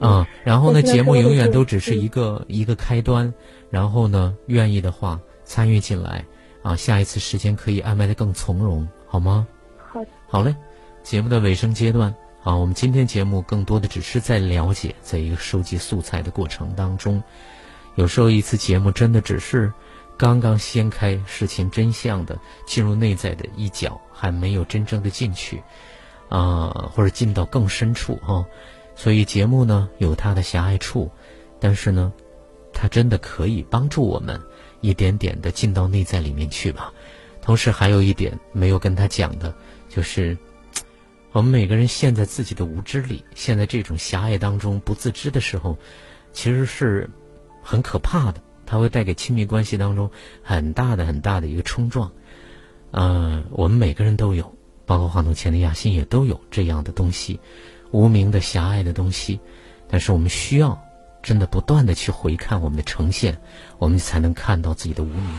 啊，然后呢，节目永远都只是一个一个开端，然后呢，愿意的话参与进来，啊，下一次时间可以安排的更从容，好吗？好，好嘞，节目的尾声阶段。啊，我们今天节目更多的只是在了解，在一个收集素材的过程当中，有时候一次节目真的只是刚刚掀开事情真相的进入内在的一角，还没有真正的进去，啊，或者进到更深处啊。所以节目呢有它的狭隘处，但是呢，它真的可以帮助我们一点点的进到内在里面去吧。同时还有一点没有跟他讲的，就是。我们每个人陷在自己的无知里，陷在这种狭隘当中不自知的时候，其实是很可怕的。它会带给亲密关系当中很大的、很大的一个冲撞。嗯，我们每个人都有，包括话筒前的亚欣也都有这样的东西，无名的狭隘的东西。但是我们需要真的不断的去回看我们的呈现，我们才能看到自己的无名。